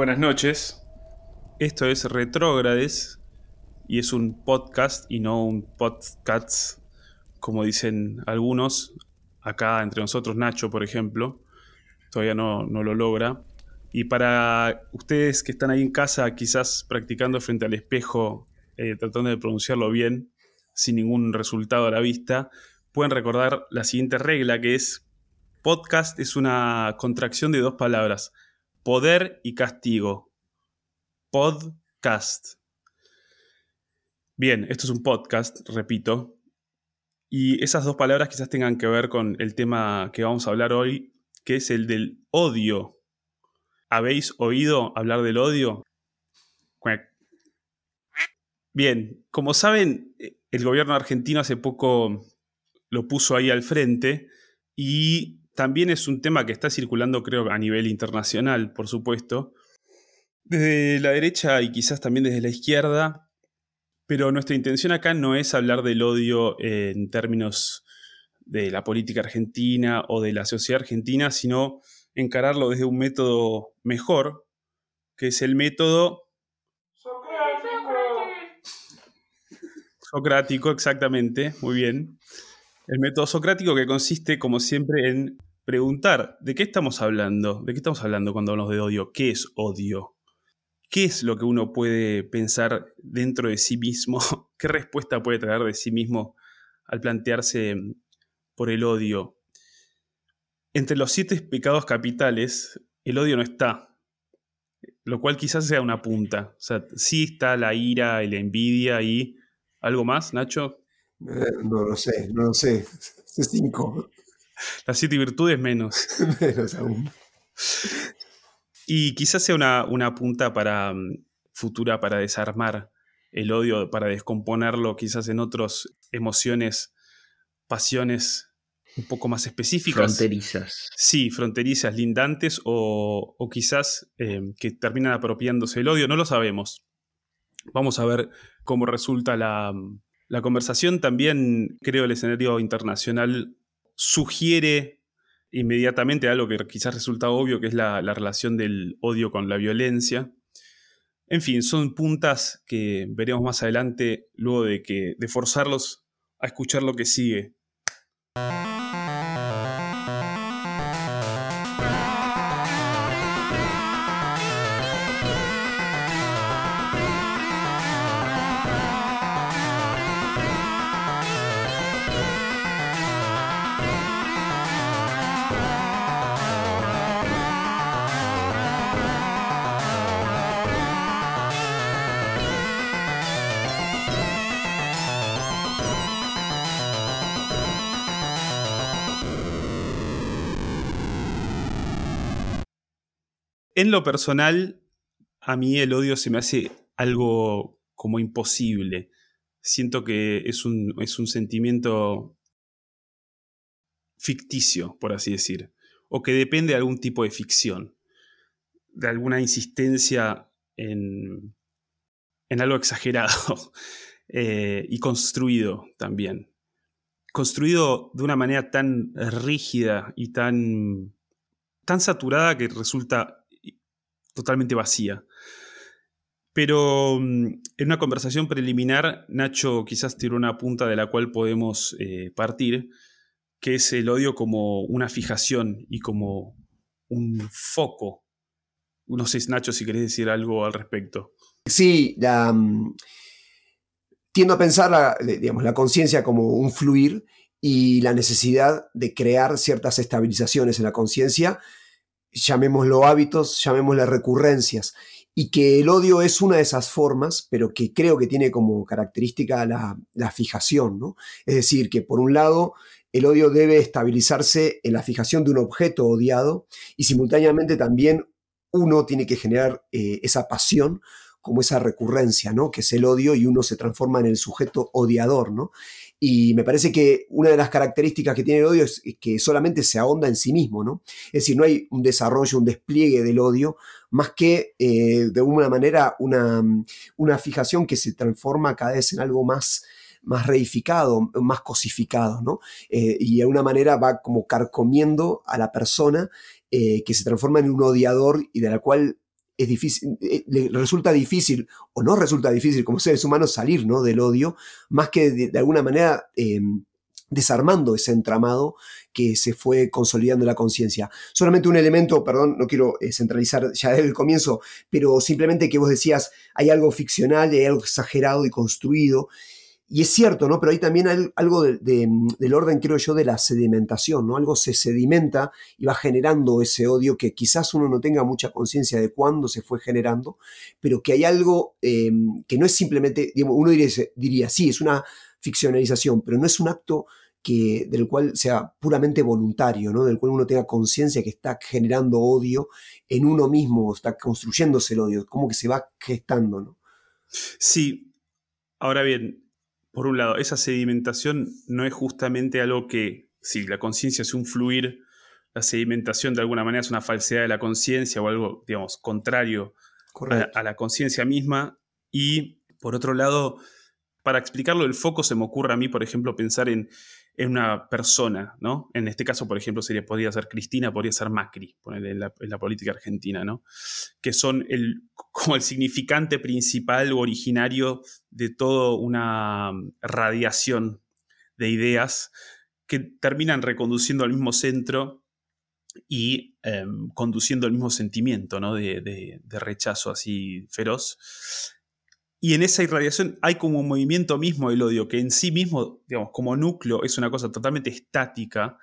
Buenas noches. Esto es Retrógrades y es un podcast y no un podcast, como dicen algunos. Acá entre nosotros, Nacho, por ejemplo, todavía no, no lo logra. Y para ustedes que están ahí en casa, quizás practicando frente al espejo, eh, tratando de pronunciarlo bien, sin ningún resultado a la vista, pueden recordar la siguiente regla que es podcast es una contracción de dos palabras, poder y castigo. Podcast. Bien, esto es un podcast, repito, y esas dos palabras quizás tengan que ver con el tema que vamos a hablar hoy, que es el del odio. ¿Habéis oído hablar del odio? Bien, como saben, el gobierno argentino hace poco lo puso ahí al frente y también es un tema que está circulando creo a nivel internacional, por supuesto, desde la derecha y quizás también desde la izquierda, pero nuestra intención acá no es hablar del odio en términos de la política argentina o de la sociedad argentina, sino encararlo desde un método mejor, que es el método Socrático, exactamente, muy bien. El método socrático que consiste, como siempre, en preguntar, ¿de qué estamos hablando? ¿De qué estamos hablando cuando hablamos de odio? ¿Qué es odio? ¿Qué es lo que uno puede pensar dentro de sí mismo? ¿Qué respuesta puede traer de sí mismo al plantearse por el odio? Entre los siete pecados capitales, el odio no está, lo cual quizás sea una punta. O sea, sí está la ira y la envidia y ¿Algo más, Nacho? Eh, no lo sé, no lo sé. cinco. Las siete virtudes menos. menos aún. Y quizás sea una, una punta para mm, futura para desarmar el odio, para descomponerlo quizás en otras emociones, pasiones un poco más específicas. Fronterizas. Sí, fronterizas, lindantes o, o quizás eh, que terminan apropiándose el odio, no lo sabemos. Vamos a ver cómo resulta la, conversación. También creo el escenario internacional sugiere inmediatamente algo que quizás resulta obvio, que es la, relación del odio con la violencia. En fin, son puntas que veremos más adelante luego de, que, de forzarlos a escuchar lo que sigue. En lo personal, a mí el odio se me hace algo como imposible. Siento que es un, es un sentimiento ficticio, por así decir, o que depende de algún tipo de ficción, de alguna insistencia en, en algo exagerado eh, y construido también. Construido de una manera tan rígida y tan, tan saturada que resulta totalmente vacía. Pero mm, en una conversación preliminar, Nacho quizás tiró una punta de la cual podemos eh, partir, que es el odio como una fijación y como un foco. No sé, Nacho, si querés decir algo al respecto. Sí, mm, tiendo a pensar la, la conciencia como un fluir y la necesidad de crear ciertas estabilizaciones en la conciencia llamémoslo hábitos, llamémosle recurrencias, y que el odio es una de esas formas, pero que creo que tiene como característica la, fijación, ¿no? Es decir, que por un lado el odio debe estabilizarse en la fijación de un objeto odiado y simultáneamente también uno tiene que generar eh, esa pasión como esa recurrencia, ¿no? Que es el odio y uno se transforma en el sujeto odiador, ¿no? Y me parece que una de las características que tiene el odio es que solamente se ahonda en sí mismo, ¿no? Es decir, no hay un desarrollo, un despliegue del odio, más que eh, de alguna manera una, una, fijación que se transforma cada vez en algo más, más reificado, más cosificado, ¿no? Eh, y de alguna manera va como carcomiendo a la persona eh, que se transforma en un odiador y de la cual eh, resulta difícil o no resulta difícil como seres humanos salir ¿no? del odio, más que de, alguna manera em, desarmando ese entramado que se fue consolidando la conciencia. Solamente un elemento, perdón, no quiero eh, centralizar ya desde el comienzo, pero simplemente que vos decías, hay algo ficcional, hay algo exagerado y construido, y es cierto, ¿no? Pero hay también algo del orden, creo yo, de la sedimentación, ¿no? Algo se sedimenta y va generando ese odio que quizás uno no tenga mucha conciencia de cuándo se fue generando, pero que hay algo em, que no es simplemente, uno diría, diría, sí, es una ficcionalización, pero no es un acto que, del cual sea puramente voluntario, ¿no? Del cual uno tenga conciencia que está generando odio en uno mismo, está construyéndose el odio, como que se va gestando, ¿no? Sí. Ahora bien, por un lado, esa sedimentación no es justamente algo que, si la conciencia es un fluir, la sedimentación de alguna manera es una falsedad de la conciencia o algo, digamos, contrario a, la conciencia misma. Y, por otro lado, para explicarlo el foco se me ocurre a mí, por ejemplo, pensar en en una persona, ¿no? En este caso, por ejemplo, sería, podría ser Cristina, podría ser Macri, en la, política argentina, ¿no? Que son el, como el significante principal o originario de toda una radiación de ideas que terminan reconduciendo al mismo centro y em, conduciendo al mismo sentimiento ¿no? de, de, rechazo así feroz. Y en esa irradiación hay como un movimiento mismo del odio, que en sí mismo, digamos, como núcleo es una cosa totalmente estática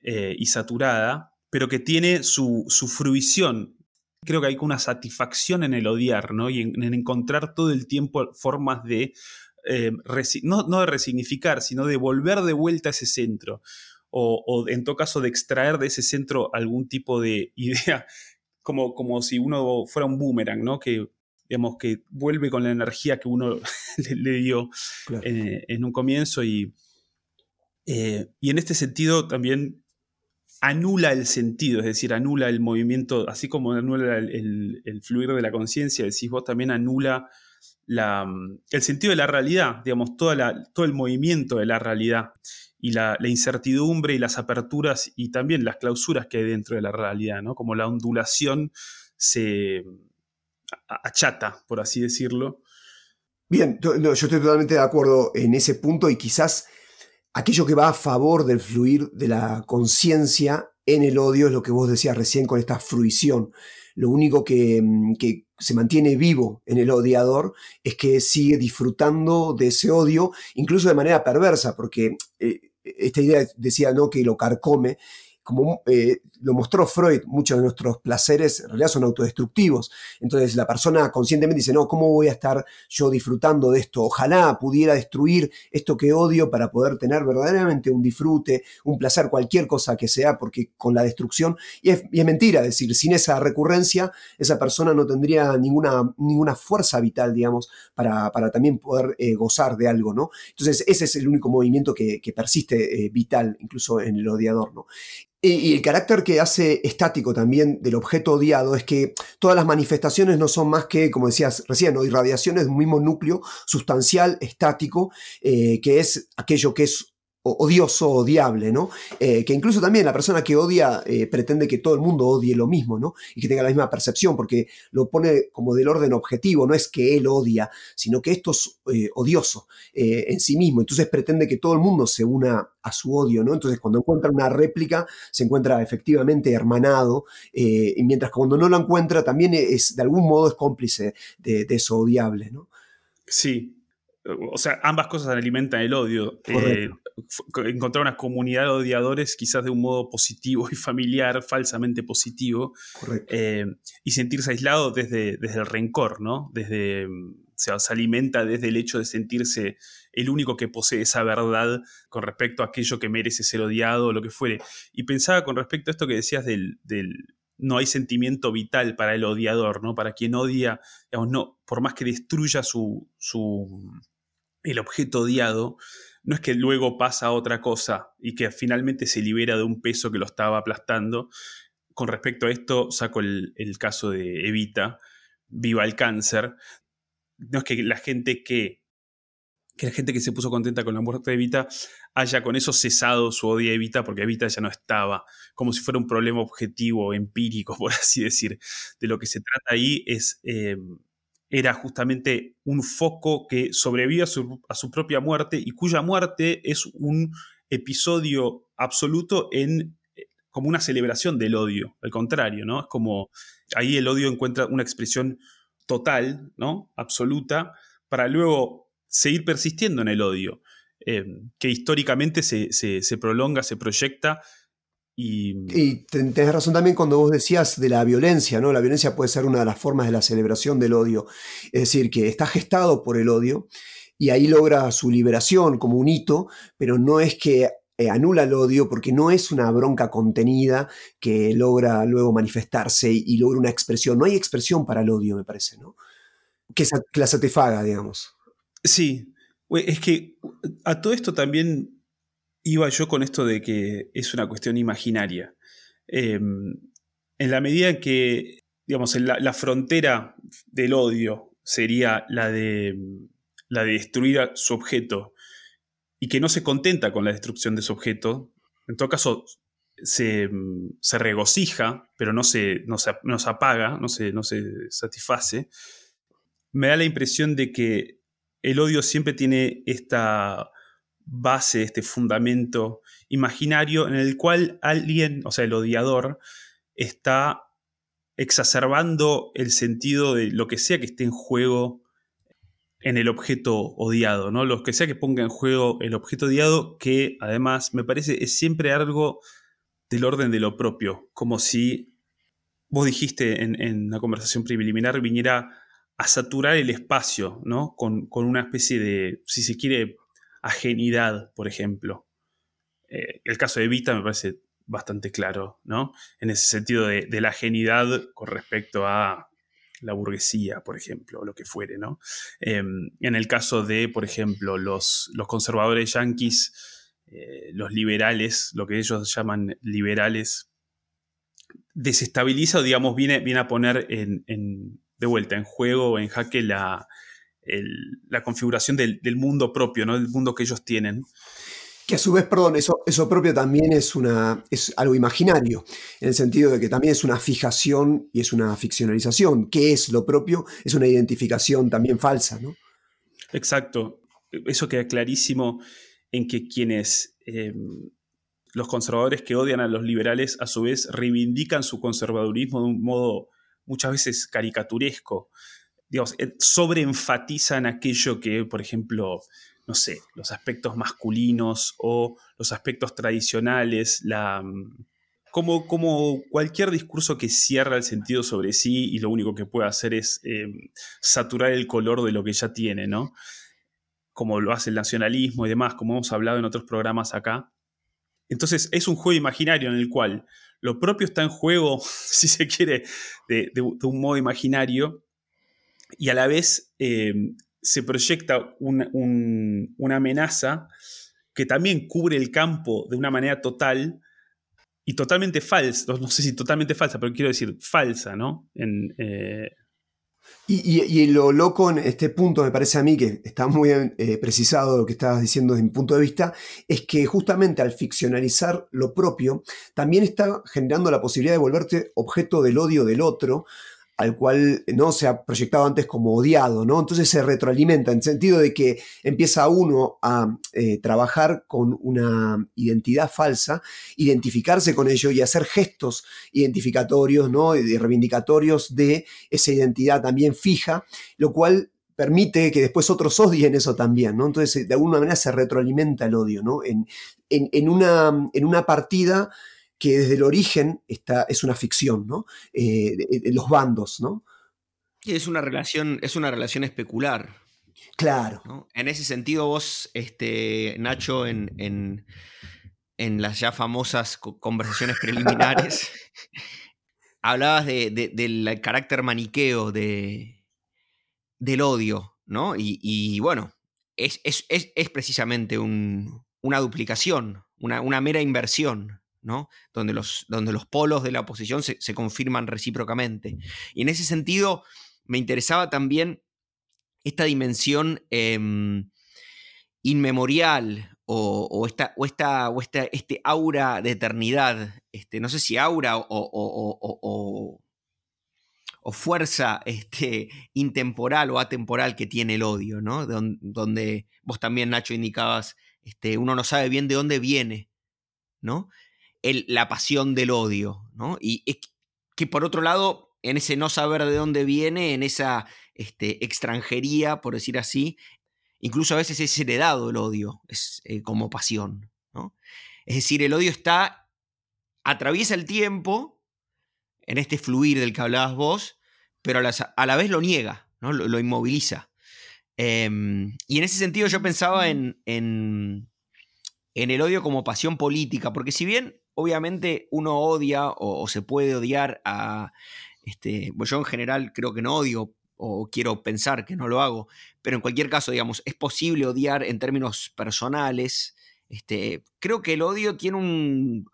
eh, y saturada, pero que tiene su, fruición. Creo que hay una satisfacción en el odiar, ¿no? Y en, encontrar todo el tiempo formas de, eh, no, de resignificar, sino de volver de vuelta a ese centro. O, o, en todo caso de extraer de ese centro algún tipo de idea, como, como si uno fuera un boomerang, ¿no? Que digamos, que vuelve con la energía que uno le, dio eh, en un comienzo y, eh, y en este sentido también anula el sentido, es decir, anula el movimiento, así como anula el, fluir de la conciencia, decís vos también anula la, el sentido de la realidad, digamos, toda la, todo el movimiento de la realidad y la, la, incertidumbre y las aperturas y también las clausuras que hay dentro de la realidad, ¿no? Como la ondulación se, achata, por así decirlo. Bien, yo estoy totalmente de acuerdo en ese punto y quizás aquello que va a favor del fluir de la conciencia en el odio es lo que vos decías recién con esta fruición. Lo único que, mm, se mantiene vivo en el odiador es que sigue disfrutando de ese odio, incluso de manera perversa, porque eh, esta idea decía ¿no? que lo carcome como eh, lo mostró Freud, muchos de nuestros placeres en realidad son autodestructivos. Entonces la persona conscientemente dice, no, ¿cómo voy a estar yo disfrutando de esto? Ojalá pudiera destruir esto que odio para poder tener verdaderamente un disfrute, un placer, cualquier cosa que sea, porque con la destrucción, y es, mentira, es decir, sin esa recurrencia, esa persona no tendría ninguna, ninguna fuerza vital, digamos, para, también poder eh, gozar de algo, ¿no? Entonces ese es el único movimiento que, persiste eh, vital, incluso en el odiador, ¿no? Y, el carácter que hace estático también del objeto odiado es que todas las manifestaciones no son más que, como decías recién, irradiaciones de un mismo núcleo sustancial, estático, eh, que es aquello que es odioso, odiable, ¿no? Eh, que incluso también la persona que odia eh, pretende que todo el mundo odie lo mismo, ¿no? Y que tenga la misma percepción, porque lo pone como del orden objetivo, no es que él odia, sino que esto es eh, odioso en sí mismo, entonces pretende que todo el mundo se una a su odio, ¿no? Entonces cuando encuentra una réplica, se encuentra efectivamente hermanado, y mientras cuando no lo encuentra, también es, de algún modo es cómplice de, de eso odiable, ¿no? Sí, o sea, ambas cosas alimentan el odio. Eh, encontrar una comunidad de odiadores quizás de un modo positivo y familiar, falsamente positivo, eh, y sentirse aislado desde, desde el rencor, ¿no? Desde, se alimenta desde el hecho de sentirse el único que posee esa verdad con respecto a aquello que merece ser odiado o lo que fuere. Y pensaba con respecto a esto que decías del, no hay sentimiento vital para el odiador, ¿no? Para quien odia, digamos, no, por más que destruya su, su, el objeto odiado, no es que luego pasa a otra cosa y que finalmente se libera de un peso que lo estaba aplastando. Con respecto a esto, saco el, caso de Evita, Viva el Cáncer. No es que la gente que que la gente que se puso contenta con la muerte de Evita haya con eso cesado su odio a Evita, porque Evita ya no estaba, como si fuera un problema objetivo, empírico, por así decir. De lo que se trata ahí es, eh, era justamente un foco que sobrevive a su, propia muerte y cuya muerte es un episodio absoluto en eh, como una celebración del odio, al contrario, ¿no? Es como ahí el odio encuentra una expresión total, ¿no? Absoluta, para luego seguir persistiendo en el odio, eh, que históricamente se, prolonga, se proyecta. Y, y tenés razón también cuando vos decías de la violencia, ¿no? La violencia puede ser una de las formas de la celebración del odio. Es decir, que está gestado por el odio y ahí logra su liberación como un hito, pero no es que eh, anula el odio porque no es una bronca contenida que logra luego manifestarse y, logra una expresión. No hay expresión para el odio, me parece, ¿no? Que, que la satisfaga, digamos. Sí, es que a todo esto también iba yo con esto de que es una cuestión imaginaria. Em, en la medida en que, digamos, la, frontera del odio sería la de, la de destruir a su objeto y que no se contenta con la destrucción de su objeto, en todo caso se, regocija, pero no se, no se, apaga, no se, no se satisface, me da la impresión de que el odio siempre tiene esta base, este fundamento imaginario en el cual alguien, o sea, el odiador, está exacerbando el sentido de lo que sea que esté en juego en el objeto odiado, ¿no? Lo que sea que ponga en juego el objeto odiado, que además me parece es siempre algo del orden de lo propio, como si vos dijiste en, en una conversación preliminar viniera a saturar el espacio, ¿no? Con, una especie de, si se quiere, ajenidad, por ejemplo. Eh, el caso de Vita me parece bastante claro, ¿no? En ese sentido de, la ajenidad con respecto a la burguesía, por ejemplo, o lo que fuere, ¿no? Em, en el caso de, por ejemplo, los, conservadores yanquis, eh, los liberales, lo que ellos llaman liberales, desestabiliza o, digamos, viene, viene a poner de vuelta en juego, en jaque la, la configuración del, del, mundo propio, ¿no? Del mundo que ellos tienen. Que a su vez, perdón, eso, eso propio también es, una, es algo imaginario, en el sentido de que también es una fijación y es una ficcionalización. ¿Qué es lo propio? Es una identificación también falsa, ¿no? Exacto. Eso queda clarísimo en que quienes, em, los conservadores que odian a los liberales, a su vez reivindican su conservadurismo de un modo muchas veces caricaturesco. Digamos, eh, sobreenfatizan aquello que, por ejemplo, no sé, los aspectos masculinos o los aspectos tradicionales, mm, como, como, cualquier discurso que cierra el sentido sobre sí y lo único que puede hacer es em, saturar el color de lo que ya tiene, ¿no? Como lo hace el nacionalismo y demás, como hemos hablado en otros programas acá. Entonces es un juego imaginario en el cual lo propio está en juego, si se quiere, de, un modo imaginario y a la vez em, se proyecta una amenaza que también cubre el campo de una manera total y totalmente falsa, no sé si totalmente falsa, pero quiero decir falsa, ¿no? Eh, y, lo loco en este punto, me parece a mí, que está muy eh, precisado lo que estabas diciendo desde mi punto de vista, es que justamente al ficcionalizar lo propio, también está generando la posibilidad de volverte objeto del odio del otro, al cual no se ha proyectado antes como odiado, ¿no? Entonces se retroalimenta en el sentido de que empieza uno a eh, trabajar con una identidad falsa, identificarse con ello y hacer gestos identificatorios, ¿no? Y reivindicatorios de esa identidad también fija, lo cual permite que después otros odien eso también, ¿no? Entonces, de alguna manera se retroalimenta el odio, ¿no? En, en, una, en una partida que desde el origen está, es una ficción, ¿no? Eh, de, los bandos, ¿no? es una relación, es una relación especular. Claro. En ese sentido, vos, este, Nacho, en, en, las ya famosas conversaciones preliminares, hablabas del carácter maniqueo de, del odio, ¿no? Y, bueno, es, precisamente una duplicación, una, una mera inversión. Donde los, donde los polos de la oposición se, confirman recíprocamente. Y en ese sentido, me interesaba también esta dimensión em, inmemorial o, esta, o, esta, o este aura de eternidad, este, no sé si aura o, o fuerza este, intemporal o atemporal que tiene el odio, ¿no? donde vos también, Nacho, indicabas, este, uno no sabe bien de dónde viene, ¿no? El, la pasión del odio, ¿no? Y que por otro lado, en ese no saber de dónde viene, en esa este, extranjería, por decir así, incluso a veces es heredado el odio, es eh, como pasión, ¿no? Es decir, el odio está, atraviesa el tiempo, en este fluir del que hablabas vos, pero a la, vez lo niega, ¿no? lo, inmoviliza. Em, y en ese sentido yo pensaba en, en, el odio como pasión política, porque si bien obviamente uno odia o, se puede odiar a... Este, yo en general creo que no odio o quiero pensar que no lo hago, pero en cualquier caso, digamos, es posible odiar en términos personales. Este, creo que el odio tiene un,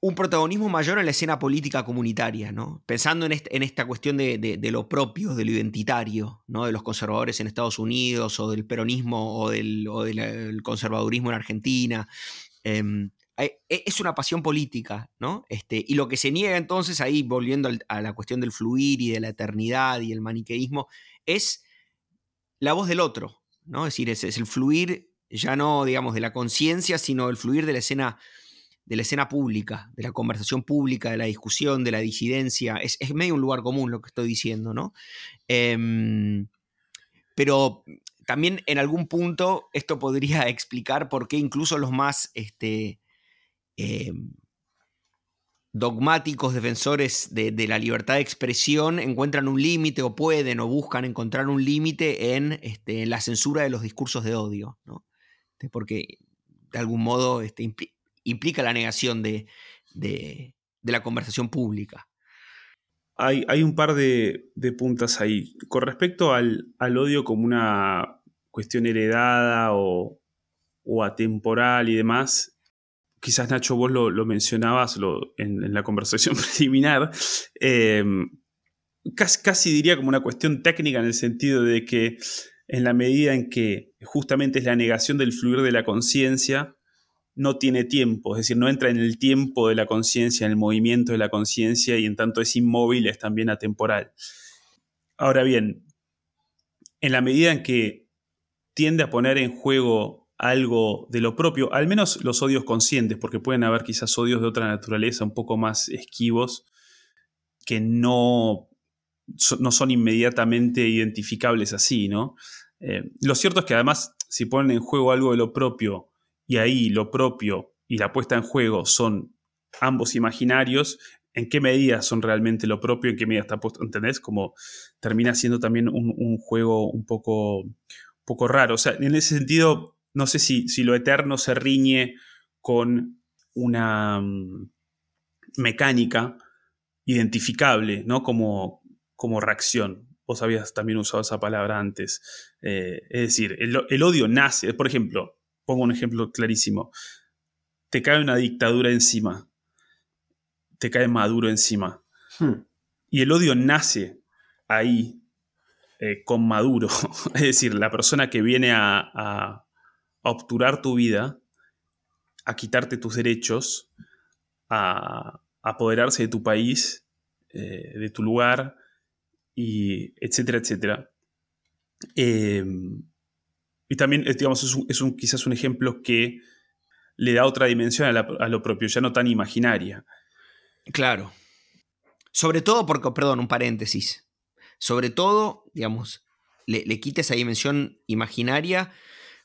un protagonismo mayor en la escena política comunitaria, ¿no? Pensando en, esta cuestión de, lo propio, de lo identitario, ¿no? De los conservadores en Estados Unidos, o del peronismo, o del, conservadurismo en Argentina. Em, e, es una pasión política, ¿no? Este, y lo que se niega entonces, ahí volviendo a la cuestión del fluir y de la eternidad y el maniqueísmo, es la voz del otro, ¿no? Es decir, es, es el fluir ya no, digamos, de la conciencia, sino el fluir de la escena de la escena pública, de la conversación pública, de la discusión, de la disidencia. Es, medio un lugar común lo que estoy diciendo, ¿no? Em, pero también en algún punto esto podría explicar por qué incluso los más este, em, dogmáticos defensores de, la libertad de expresión encuentran un límite o pueden o buscan encontrar un límite en, este, la censura de los discursos de odio, ¿no? Este, porque de algún modo implica la negación de, la conversación pública. Hay, hay un par de, puntas ahí. Con respecto al, odio como una cuestión heredada o, atemporal y demás, quizás Nacho vos lo, mencionabas en, la conversación preliminar, em, casi, casi, diría como una cuestión técnica en el sentido de que en la medida en que justamente es la negación del fluir de la conciencia, no tiene tiempo, es decir, no entra en el tiempo de la conciencia, en el movimiento de la conciencia y en tanto es inmóvil, es también atemporal. Ahora bien, en la medida en que tiende a poner en juego algo de lo propio, al menos los odios conscientes, porque pueden haber quizás odios de otra naturaleza un poco más esquivos, que no, no son inmediatamente identificables así, ¿no? Eh, lo cierto es que además, si ponen en juego algo de lo propio, y ahí lo propio y la puesta en juego son ambos imaginarios, ¿en qué medida son realmente lo propio? ¿En qué medida está puesto? ¿Entendés? Como termina siendo también un, juego un poco, poco raro. O sea, en ese sentido, no sé si, si lo eterno se riñe con una mm, mecánica identificable, ¿no? Como, como reacción. Vos habías también usado esa palabra antes. Eh, es decir, el, el, odio nace, por ejemplo, pongo un ejemplo clarísimo. Te cae una dictadura encima. Te cae Maduro encima. Hmm. Y el odio nace ahí eh, con Maduro. es decir, la persona que viene a, obturar tu vida, a quitarte tus derechos, a, apoderarse de tu país, eh, de tu lugar, y etcétera, etcétera. Eh, y también, digamos, es, un, quizás un ejemplo que le da otra dimensión a, lo propio, ya no tan imaginaria. Claro. Sobre todo porque, perdón, un paréntesis. Sobre todo, digamos, le, le quita esa dimensión imaginaria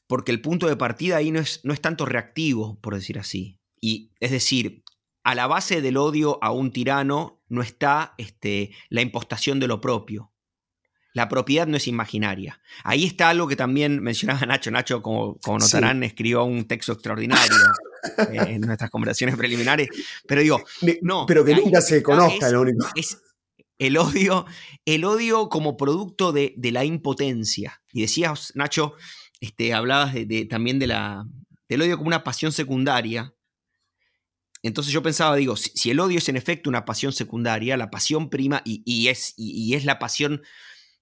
porque el punto de partida ahí no es, no es tanto reactivo, por decir así. Y es decir, a la base del odio a un tirano no está este, la impostación de lo propio. La propiedad no es imaginaria. Ahí está algo que también mencionaba Nacho. Nacho, como, como notarán, escribió un texto extraordinario eh, en nuestras conversaciones preliminares. Pero digo, no. Pero que nunca se conozca, lo único. Es el odio, el odio como producto de, la impotencia. Y decías, Nacho, este, hablabas de, también de la, del odio como una pasión secundaria. Entonces yo pensaba, digo, si, el odio es en efecto una pasión secundaria, la pasión prima, y, es, y es la pasión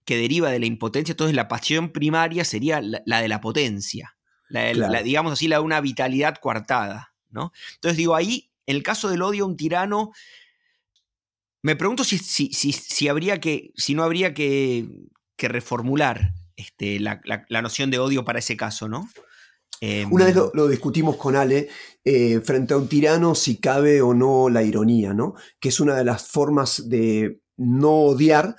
que deriva de la impotencia, entonces la pasión primaria sería la, de la potencia, la, digamos así, la de una vitalidad coartada. ¿no? Entonces digo, ahí, en el caso del odio a un tirano, me pregunto si, si, si, no habría que, reformular este, la, noción de odio para ese caso, ¿no? Una vez lo, em, discutimos con Ale, eh, frente a un tirano, si cabe o no la ironía, ¿no? Que es una de las formas de no odiar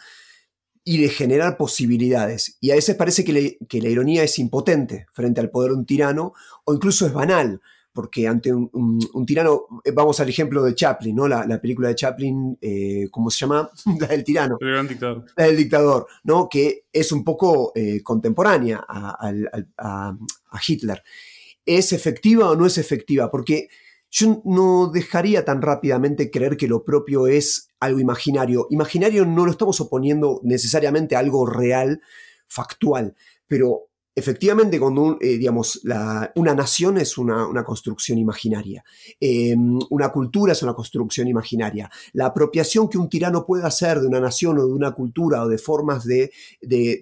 y de generar posibilidades. Y a veces parece que la ironía es impotente frente al poder de un tirano o incluso es banal porque ante un, tirano, eh, vamos al ejemplo de Chaplin, ¿no? La, película de Chaplin, eh, ¿cómo se llama? la del tirano. El gran dictador. La del dictador, ¿no? Que es un poco eh, contemporánea a, Hitler. ¿Es efectiva o no es efectiva? Porque yo no dejaría tan rápidamente creer que lo propio es algo imaginario. Imaginario no lo estamos oponiendo necesariamente a algo real, factual, pero Efectivamente, cuando eh, digamos, una nación es una, construcción imaginaria, em, una cultura es una construcción imaginaria. La apropiación que un tirano puede hacer de una nación o de una cultura o de formas de,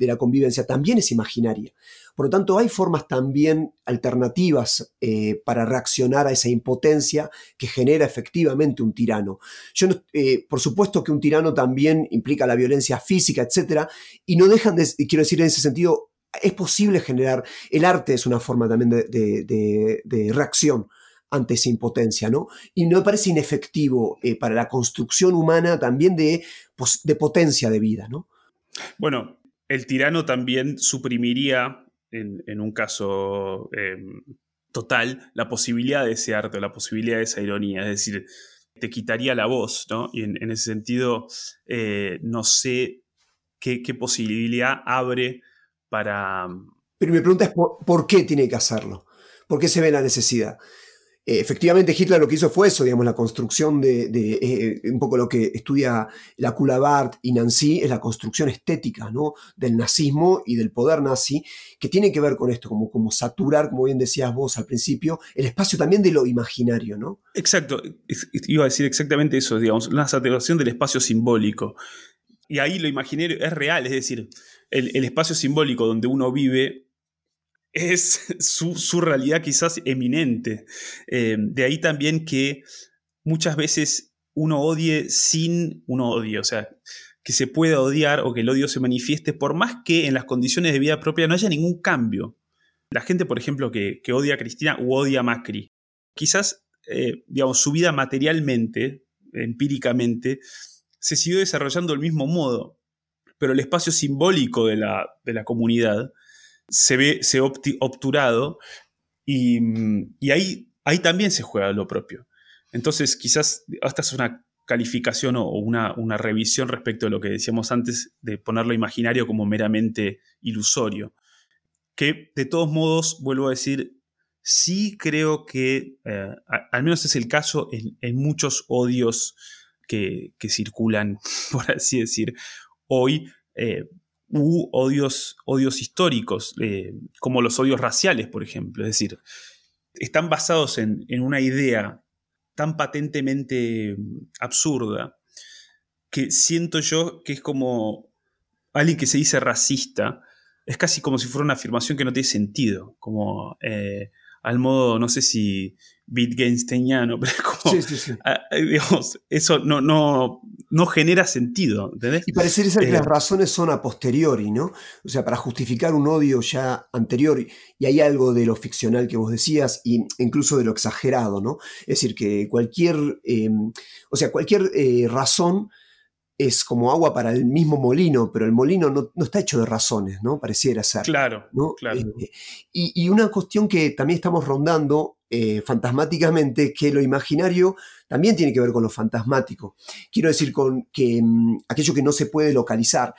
la convivencia también es imaginaria. Por lo tanto, hay formas también alternativas eh, para reaccionar a esa impotencia que genera efectivamente un tirano. Yo eh, por supuesto que un tirano también implica la violencia física, etc. Y no dejan de, quiero decir en ese sentido, es posible generar, el arte es una forma también de, reacción ante esa impotencia, ¿no? Y no me parece inefectivo eh, para la construcción humana también de, de potencia de vida, ¿no? Bueno, el tirano también suprimiría, en, un caso em, total, la posibilidad de ese arte, la posibilidad de esa ironía, es decir, te quitaría la voz, ¿no? Y en, ese sentido, eh, no sé qué, qué posibilidad abre para... Pero mi pregunta es por, qué tiene que hacerlo, por qué se ve la necesidad. Eh, efectivamente, Hitler lo que hizo fue eso, digamos, la construcción de, eh, un poco lo que estudia la Coulabart y Nancy, es la construcción estética ¿no? del nazismo y del poder nazi, que tiene que ver con esto, como, como saturar, como bien decías vos al principio, el espacio también de lo imaginario, ¿no? Exacto, iba a decir exactamente eso, digamos, la saturación del espacio simbólico. Y ahí lo imaginario es real, es decir, el, espacio simbólico donde uno vive es su, realidad quizás eminente. Eh, de ahí también que muchas veces uno odie sin un odio, o sea, que se pueda odiar o que el odio se manifieste por más que en las condiciones de vida propia no haya ningún cambio. La gente, por ejemplo, que, odia a Cristina u odia a Macri, quizás, eh, digamos, su vida materialmente, empíricamente, se siguió desarrollando del mismo modo pero el espacio simbólico de la, comunidad se ve se obturado y, ahí, ahí también se juega lo propio. Entonces, quizás esta es una calificación o una, una, revisión respecto a lo que decíamos antes de ponerlo imaginario como meramente ilusorio. Que de todos modos, vuelvo a decir, sí creo que, eh, al menos es el caso en, muchos odios que, que, circulan, por así decir, hoy eh, odios, odios históricos, eh, como los odios raciales, por ejemplo. Es decir, están basados en, una idea tan patentemente absurda que siento yo que es como alguien que se dice racista, es casi como si fuera una afirmación que no tiene sentido, como eh, al modo, no sé si Wittgensteiniano, pero como, sí, sí, ah, digamos, eso no, no, no genera sentido, ¿entendés? Y parecería ser que las eh, razones son a posteriori, ¿no? O sea, para justificar un odio ya anterior, y hay algo de lo ficcional que vos decías, e incluso de lo exagerado, ¿no? Es decir, que cualquier, em, o sea, cualquier eh, razón es como agua para el mismo molino, pero el molino no, está hecho de razones, ¿no? Pareciera ser. Claro, ¿no? claro. Eh, y, una cuestión que también estamos rondando eh, fantasmáticamente, que lo imaginario también tiene que ver con lo fantasmático. Quiero decir, con que mm, aquello que no se puede localizar.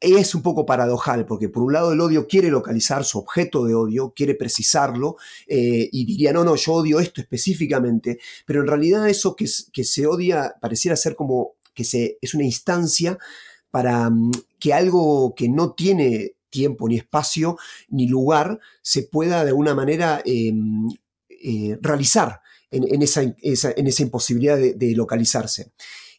Es un poco paradojal, porque por un lado el odio quiere localizar su objeto de odio, quiere precisarlo, eh, y diría, no, no, yo odio esto específicamente, pero en realidad eso que, que se odia pareciera ser como que se, es una instancia para mm, que algo que no tiene tiempo, ni espacio, ni lugar, se pueda de alguna manera em, eh, realizar en, esa, en, esa, imposibilidad de, localizarse.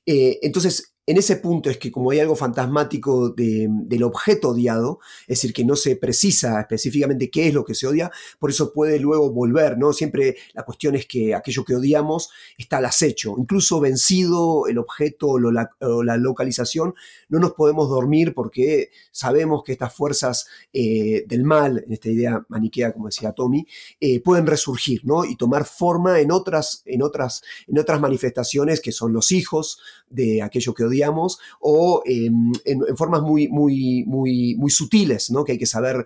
Eh, entonces, en ese punto es que como hay algo fantasmático del objeto odiado, es decir, que no se precisa específicamente qué es lo que se odia, por eso puede luego volver, ¿no? Siempre la cuestión es que aquello que odiamos está al acecho, incluso vencido el objeto o la, localización, no nos podemos dormir porque sabemos que estas fuerzas eh, del mal, en esta idea maniquea, como decía Tommy, eh, pueden resurgir, ¿no? Y tomar forma en otras, en, otras, en otras manifestaciones que son los hijos de aquello que odiamos o em, en, formas muy, muy, muy, muy sutiles, ¿no? que hay que saber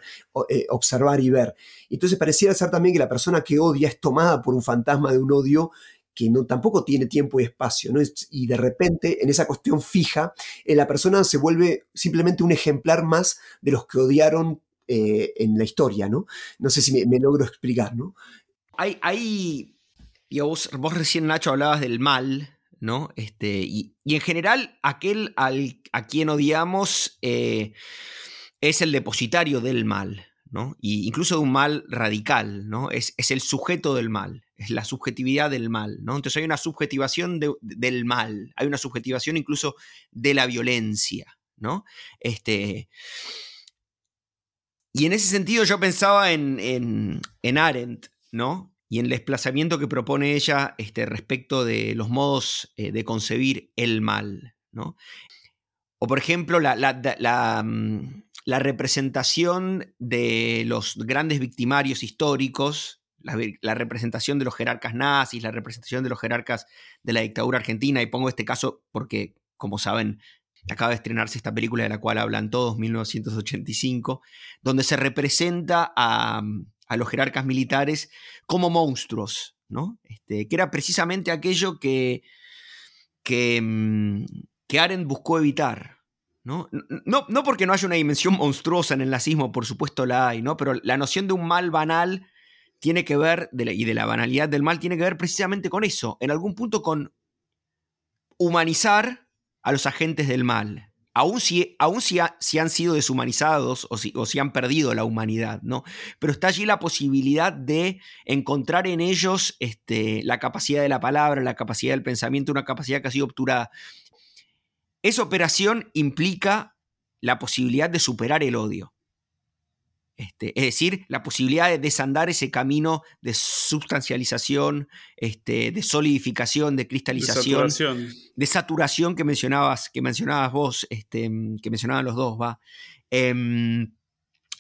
eh, observar y ver. Entonces pareciera ser también que la persona que odia es tomada por un fantasma de un odio que no, tampoco tiene tiempo y espacio, ¿no? y de repente en esa cuestión fija, eh, la persona se vuelve simplemente un ejemplar más de los que odiaron eh, en la historia, ¿no? No sé si me, logro explicar, ¿no? Hay, hay vos, vos recién, Nacho, hablabas del mal, ¿no? Este, y, en general, aquel al, a quien odiamos eh, es el depositario del mal, ¿no? Y incluso de un mal radical, ¿no? Es, el sujeto del mal, es la subjetividad del mal, ¿no? Entonces hay una subjetivación del mal, hay una subjetivación incluso de la violencia, ¿no? Este, y en ese sentido yo pensaba en, en, en Arendt, ¿no? Y en el desplazamiento que propone ella este, respecto de los modos eh, de concebir el mal. ¿no? O por ejemplo, la, la, mm, representación de los grandes victimarios históricos, la, representación de los jerarcas nazis, la representación de los jerarcas de la dictadura argentina, y pongo este caso porque, como saben, acaba de estrenarse esta película de la cual hablan todos, 1985, donde se representa a, mm, a los jerarcas militares como monstruos, ¿no? Este, que era precisamente aquello que, que, mm, que Arendt buscó evitar. ¿no? No, no porque no haya una dimensión monstruosa en el nazismo, por supuesto la hay, ¿no? pero la noción de un mal banal tiene que ver, y de la banalidad del mal, tiene que ver precisamente con eso, en algún punto con humanizar a los agentes del mal aún si, si, han sido deshumanizados o si, o si, han perdido la humanidad, ¿no? Pero está allí la posibilidad de encontrar en ellos este, la capacidad de la palabra, la capacidad del pensamiento, una capacidad que ha sido obturada. Esa operación implica la posibilidad de superar el odio. Este, es decir, la posibilidad de desandar ese camino de sustancialización, este, de solidificación, de cristalización, de saturación, que mencionabas, que mencionabas vos, este, que mencionaban los dos, va. Em,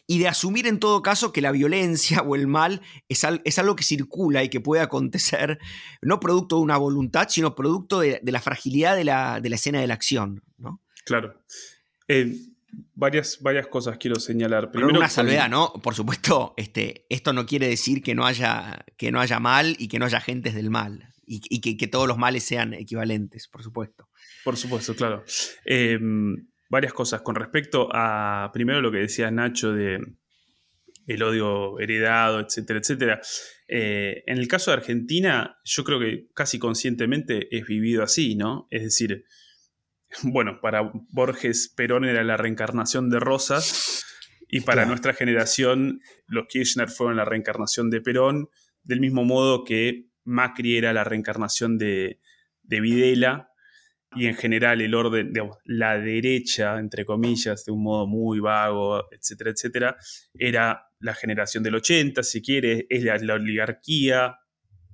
y de asumir en todo caso que la violencia o el mal es, algo que circula y que puede acontecer, no producto de una voluntad, sino producto de, la fragilidad de la, escena de la acción. ¿no? Claro. Eh, varias, varias cosas quiero señalar. Primero, una salvedad, ¿no? Por supuesto, este, esto no quiere decir que no haya, que no haya mal y que no haya agentes del mal. Y, que, todos los males sean equivalentes, por supuesto. Por supuesto, claro. Em, varias cosas. Con respecto a, primero lo que decía Nacho de el odio heredado, etcétera, etcétera. Eh, en el caso de Argentina, yo creo que casi conscientemente es vivido así, ¿no? Es decir, bueno, para Borges Perón era la reencarnación de Rosas y para nuestra generación los Kirchner fueron la reencarnación de Perón, del mismo modo que Macri era la reencarnación de, Videla y en general el orden, digamos, la derecha, entre comillas, de un modo muy vago, etcétera, etcétera, era la generación del 80, si quiere, es la, la oligarquía,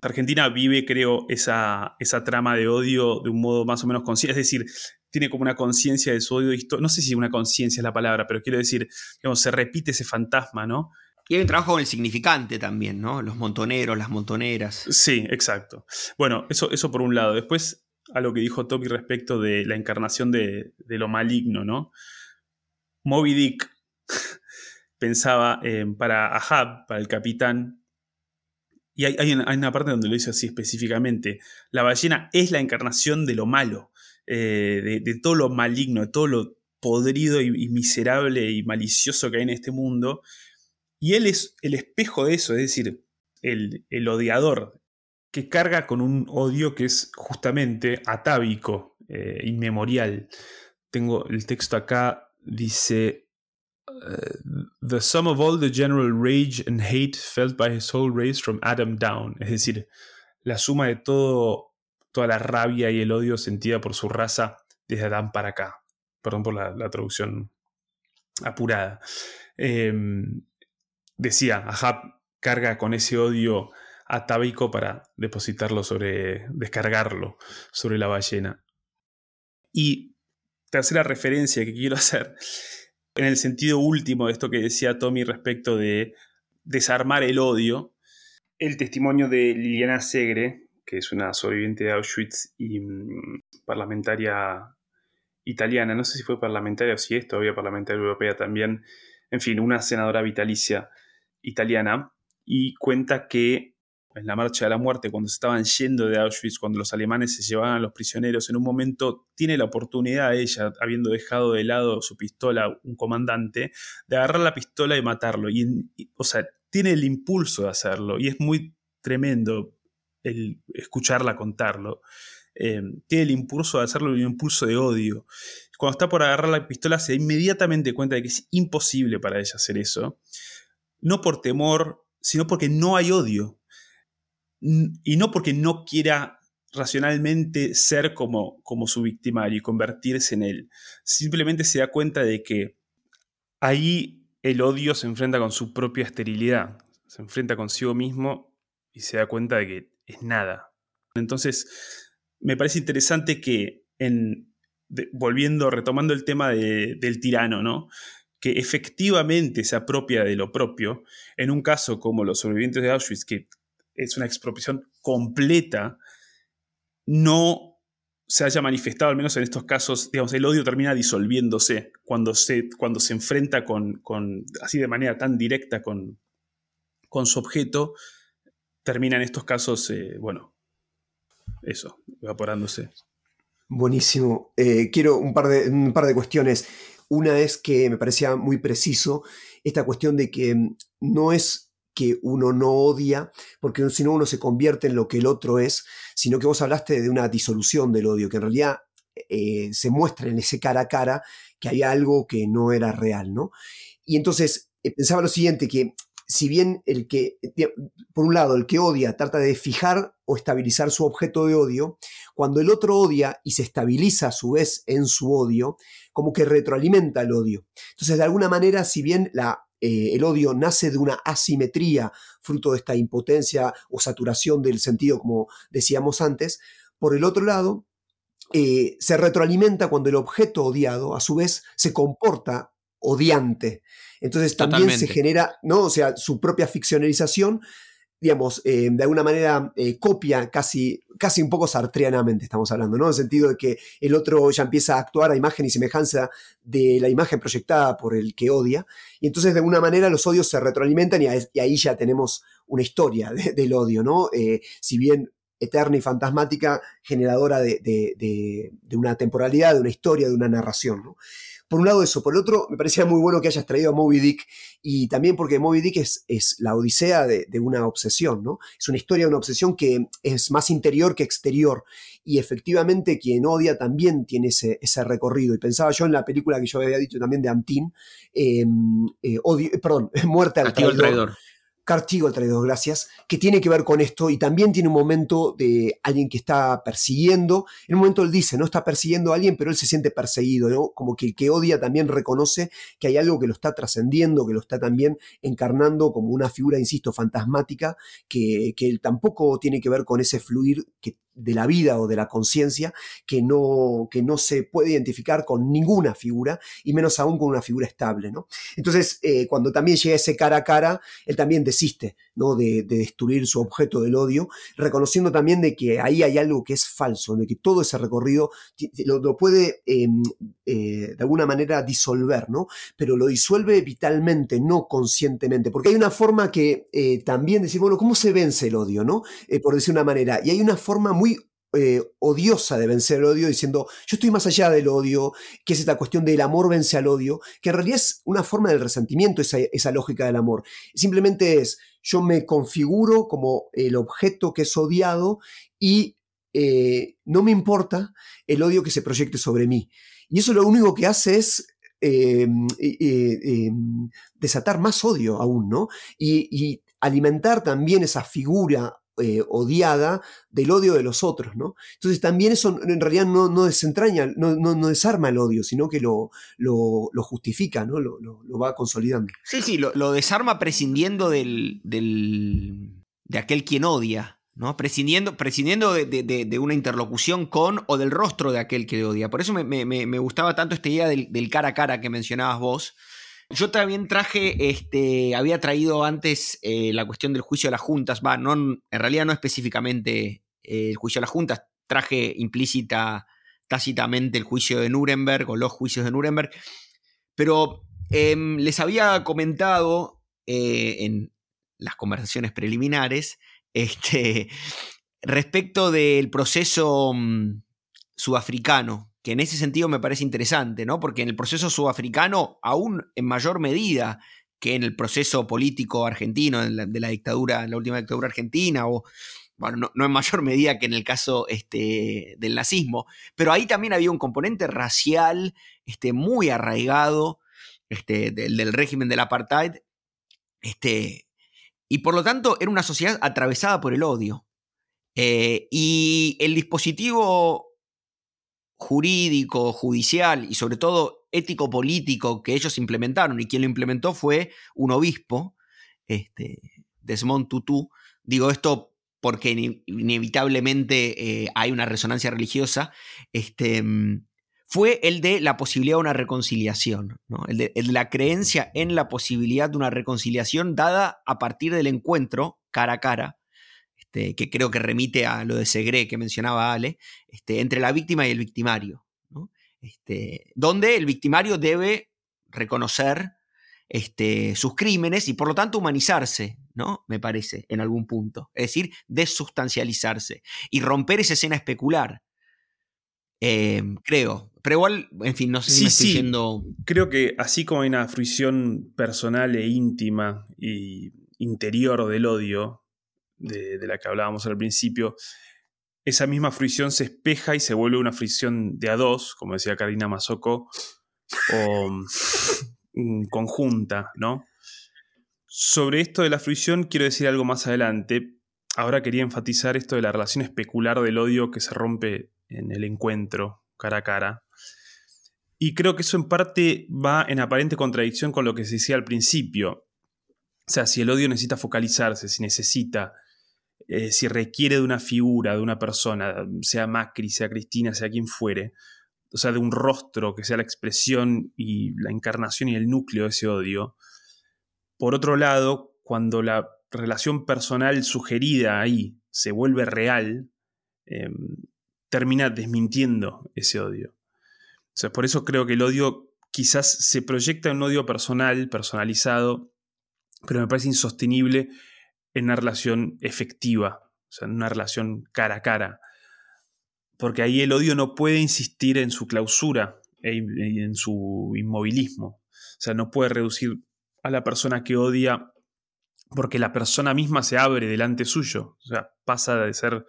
Argentina vive, creo, esa, esa, trama de odio de un modo más o menos consciente. Es decir, tiene como una conciencia de su odio histórico. No sé si una conciencia es la palabra, pero quiero decir, digamos, se repite ese fantasma, ¿no? Y hay un trabajo con el significante también, ¿no? Los montoneros, las montoneras. Sí, exacto. Bueno, eso, eso por un lado. Después, a lo que dijo Toby respecto de la encarnación de, lo maligno, ¿no? Moby Dick pensaba para Ahab, para el capitán, y hay, hay, una parte donde lo dice así específicamente, la ballena es la encarnación de lo malo. Eh, de, todo lo maligno, de todo lo podrido y, miserable y malicioso que hay en este mundo. Y él es el espejo de eso, es decir, el, odiador, que carga con un odio que es justamente atávico, eh, inmemorial. Tengo el texto acá, dice, uh, The sum of all the general rage and hate felt by his whole race from Adam down, es decir, la suma de todo toda la rabia y el odio sentida por su raza desde Adán para acá. Perdón por la, traducción apurada. Em, decía, Ahab carga con ese odio atávico para depositarlo sobre, descargarlo sobre la ballena. Y tercera referencia que quiero hacer, en el sentido último de esto que decía Tommy respecto de desarmar el odio, el testimonio de Liliana Segre, que es una sobreviviente de Auschwitz y mm, parlamentaria italiana, no sé si fue parlamentaria o si es todavía parlamentaria europea también, en fin, una senadora vitalicia italiana, y cuenta que en la marcha de la muerte, cuando se estaban yendo de Auschwitz, cuando los alemanes se llevaban a los prisioneros, en un momento tiene la oportunidad ella, habiendo dejado de lado su pistola un comandante, de agarrar la pistola y matarlo. Y, o sea, tiene el impulso de hacerlo y es muy tremendo el escucharla contarlo. Eh, tiene el impulso de hacerlo un impulso de odio. Cuando está por agarrar la pistola se da inmediatamente cuenta de que es imposible para ella hacer eso. No por temor, sino porque no hay odio. Y no porque no quiera racionalmente ser como, como su victimario y convertirse en él. Simplemente se da cuenta de que ahí el odio se enfrenta con su propia esterilidad. Se enfrenta consigo mismo y se da cuenta de que es nada. Entonces, me parece interesante que, en, volviendo, retomando el tema del tirano, ¿no? que efectivamente se apropia de lo propio, en un caso como los sobrevivientes de Auschwitz, que es una expropiación completa, no se haya manifestado, al menos en estos casos, digamos, el odio termina disolviéndose cuando se, cuando se enfrenta con, así de manera tan directa con, con su objeto, termina en estos casos, eh, bueno, eso, evaporándose. Buenísimo. Eh, quiero un par, de, un par de cuestiones. Una es que me parecía muy preciso esta cuestión de que no es que uno no odia, porque si no uno se convierte en lo que el otro es, sino que vos hablaste de una disolución del odio, que en realidad eh, se muestra en ese cara a cara que hay algo que no era real, ¿no? Y entonces pensaba lo siguiente, que si bien el que, por un lado, el que odia trata de fijar o estabilizar su objeto de odio, cuando el otro odia y se estabiliza a su vez en su odio, como que retroalimenta el odio. Entonces, de alguna manera, si bien la eh, el odio nace de una asimetría, fruto de esta impotencia o saturación del sentido, como decíamos antes. Por el otro lado, eh, se retroalimenta cuando el objeto odiado, a su vez, se comporta odiante. Entonces también se genera, ¿no? O sea, su propia ficcionalización digamos, eh, de alguna manera eh, copia casi, casi un poco sartreanamente, estamos hablando, ¿no? En el sentido de que el otro ya empieza a actuar a imagen y semejanza de la imagen proyectada por el que odia, y entonces de alguna manera los odios se retroalimentan y, ahí ya tenemos una historia del odio, ¿no? Eh, si bien eterna y fantasmática, generadora de, de, una temporalidad, de una historia, de una narración, ¿no? Por un lado eso, por el otro me parecía muy bueno que hayas traído a Moby Dick y también porque Moby Dick es, es la odisea de, una obsesión, ¿no? Es una historia de una obsesión que es más interior que exterior y efectivamente quien odia también tiene ese, ese recorrido. Y pensaba yo en la película que yo había dicho también de Antin, em, eh, perdón, Muerte al traidor Cartigo el traidor, gracias, que tiene que ver con esto y también tiene un momento de alguien que está persiguiendo. En un momento él dice, no está persiguiendo a alguien, pero él se siente perseguido, ¿no? Como que el que odia también reconoce que hay algo que lo está trascendiendo, que lo está también encarnando como una figura, insisto, fantasmática, que, que él tampoco tiene que ver con ese fluir que de la vida o de la conciencia que no, que no se puede identificar con ninguna figura y menos aún con una figura estable. ¿no? Entonces, eh, cuando también llega ese cara a cara, él también desiste ¿no? de, destruir su objeto del odio, reconociendo también de que ahí hay algo que es falso, de que todo ese recorrido lo, puede em, eh, de alguna manera disolver, ¿no? pero lo disuelve vitalmente, no conscientemente, porque hay una forma que eh, también decir, bueno, ¿cómo se vence el odio? ¿no? por decir una manera, y hay una forma muy eh, odiosa de vencer el odio, diciendo yo estoy más allá del odio, que es esta cuestión del amor vence al odio, que en realidad es una forma del resentimiento, esa, lógica del amor. Simplemente es yo me configuro como el objeto que es odiado y eh, no me importa el odio que se proyecte sobre mí. Y eso lo único que hace es em, em, desatar más odio aún, ¿no? Y, y alimentar también esa figura eh, odiada del odio de los otros, ¿no? Entonces también eso en realidad no, desentraña, no, desarma el odio, sino que lo, justifica, ¿no? Lo, va consolidando. Sí, sí, lo, desarma prescindiendo del, de aquel quien odia, ¿no? Prescindiendo, prescindiendo de, una interlocución con o del rostro de aquel que odia. Por eso me, gustaba tanto esta idea del, cara a cara que mencionabas vos, yo también traje, este, había traído antes eh, la cuestión del juicio de las juntas, va, no, en realidad no específicamente eh, el juicio de las juntas, traje implícita, tácitamente el juicio de Nuremberg o los juicios de Nuremberg, pero em, les había comentado eh, en las conversaciones preliminares este, respecto del proceso mm, sudafricano que en ese sentido me parece interesante, ¿no? Porque en el proceso sudafricano, aún en mayor medida que en el proceso político argentino, de la, dictadura, la última dictadura argentina, o bueno, no, en mayor medida que en el caso este, del nazismo, pero ahí también había un componente racial este, muy arraigado este, del, régimen del apartheid, este, y por lo tanto era una sociedad atravesada por el odio. Eh, y el dispositivo jurídico, judicial y sobre todo ético-político que ellos implementaron, y quien lo implementó fue un obispo, este, Desmond Tutu. Digo esto porque inevitablemente eh, hay una resonancia religiosa, este, mm, fue el de la posibilidad de una reconciliación, el, de, la creencia en la posibilidad de una reconciliación dada a partir del encuentro cara a cara este, que creo que remite a lo de Segre que mencionaba Ale, este, entre la víctima y el victimario, este, donde el victimario debe reconocer sus crímenes y por lo tanto humanizarse, ¿no? Me parece, en algún punto. Es decir, desustancializarse y romper esa escena especular. Em, creo. Pero igual, en fin, no sé si me estoy diciendo. Creo que así como hay una fruición personal e íntima y interior del odio, de, la que hablábamos al principio, esa misma fruición se espeja y se vuelve una fruición de a dos, como decía Karina Mazoco, o mm, conjunta, ¿no? Sobre esto de la fruición quiero decir algo más adelante. Ahora quería enfatizar esto de la relación especular del odio que se rompe en el encuentro cara a cara. Y creo que eso en parte va en aparente contradicción con lo que se decía al principio. O sea, si el odio necesita focalizarse, si necesita eh, si requiere de una figura, de una persona, sea Macri, sea Cristina, sea quien fuere, o sea, de un rostro que sea la expresión y la encarnación y el núcleo de ese odio. Por otro lado, cuando la relación personal sugerida ahí se vuelve real, em, termina desmintiendo ese odio. Por eso creo que el odio quizás se proyecta en un odio personal, personalizado, pero me parece insostenible en una relación efectiva, o sea, en una relación cara a cara. Porque ahí el odio no puede insistir en su clausura e en su inmovilismo. O sea, no puede reducir a la persona que odia porque la persona misma se abre delante suyo. O sea, pasa de ser,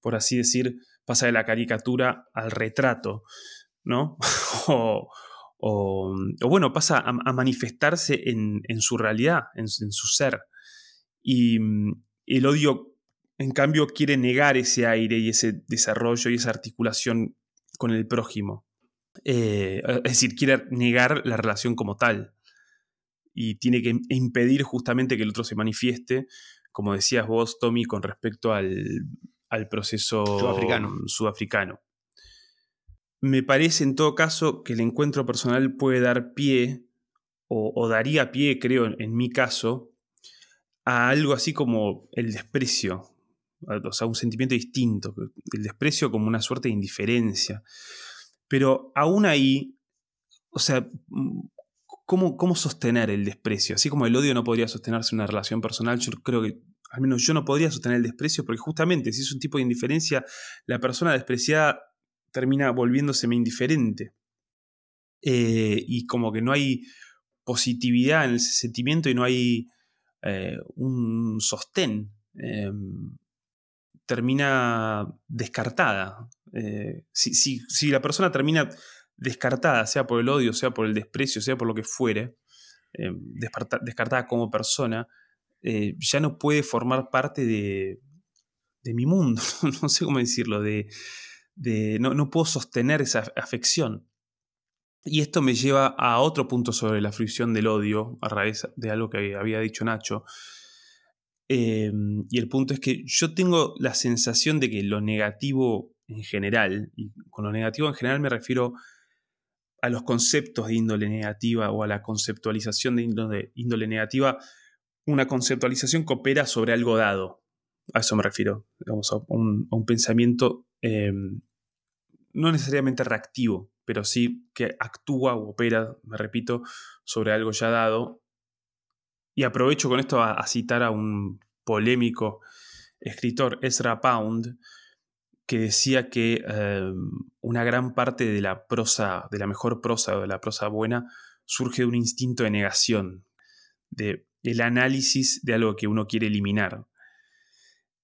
por así decir, pasa de la caricatura al retrato, ¿no? o, bueno, pasa a, manifestarse en, su realidad, en su ser. Y mm, el odio, en cambio, quiere negar ese aire y ese desarrollo y esa articulación con el prójimo. Eh, es decir, quiere negar la relación como tal. Y tiene que impedir justamente que el otro se manifieste, como decías vos, Tommy, con respecto al, proceso sudafricano. Me parece en todo caso que el encuentro personal puede dar pie, o daría pie, creo, en mi caso, a algo así como el desprecio, o sea, un sentimiento distinto, el desprecio como una suerte de indiferencia. Pero aún ahí, o sea, ¿cómo, ¿cómo, sostener el desprecio? Así como el odio no podría sostenerse en una relación personal, yo creo que al menos yo no podría sostener el desprecio porque justamente si es un tipo de indiferencia, la persona despreciada termina volviéndoseme indiferente. Eh, y como que no hay positividad en ese sentimiento y no hay eh, un sostén, em, termina descartada. Eh, si, la persona termina descartada, sea por el odio, sea por el desprecio, sea por lo que fuere, descartada como persona, eh, ya no puede formar parte de, mi mundo, no sé cómo decirlo, de, no, no, puedo sostener esa afección. Y esto me lleva a otro punto sobre la fruición del odio, a raíz de algo que había dicho Nacho. Em, y el punto es que yo tengo la sensación de que lo negativo en general, y con lo negativo en general me refiero a los conceptos de índole negativa o a la conceptualización de índole, negativa, una conceptualización que opera sobre algo dado. A eso me refiero, digamos, a un, pensamiento em, no necesariamente reactivo, pero sí que actúa o opera, me repito, sobre algo ya dado. Y aprovecho con esto a, citar a un polémico escritor, Ezra Pound, que decía que em, una gran parte de la prosa, de la mejor prosa o de la prosa buena, surge de un instinto de negación, de el análisis de algo que uno quiere eliminar.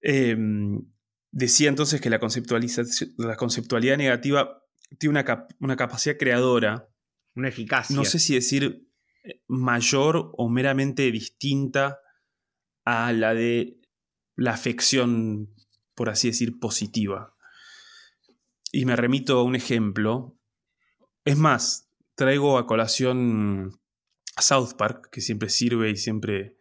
Em, decía entonces que la, la conceptualidad negativa tiene una, capacidad creadora. Una eficacia. No sé si decir eh, mayor o meramente distinta a la de la afección, por así decir, positiva. Y me remito a un ejemplo. Es más, traigo a colación a South Park, que siempre sirve y siempre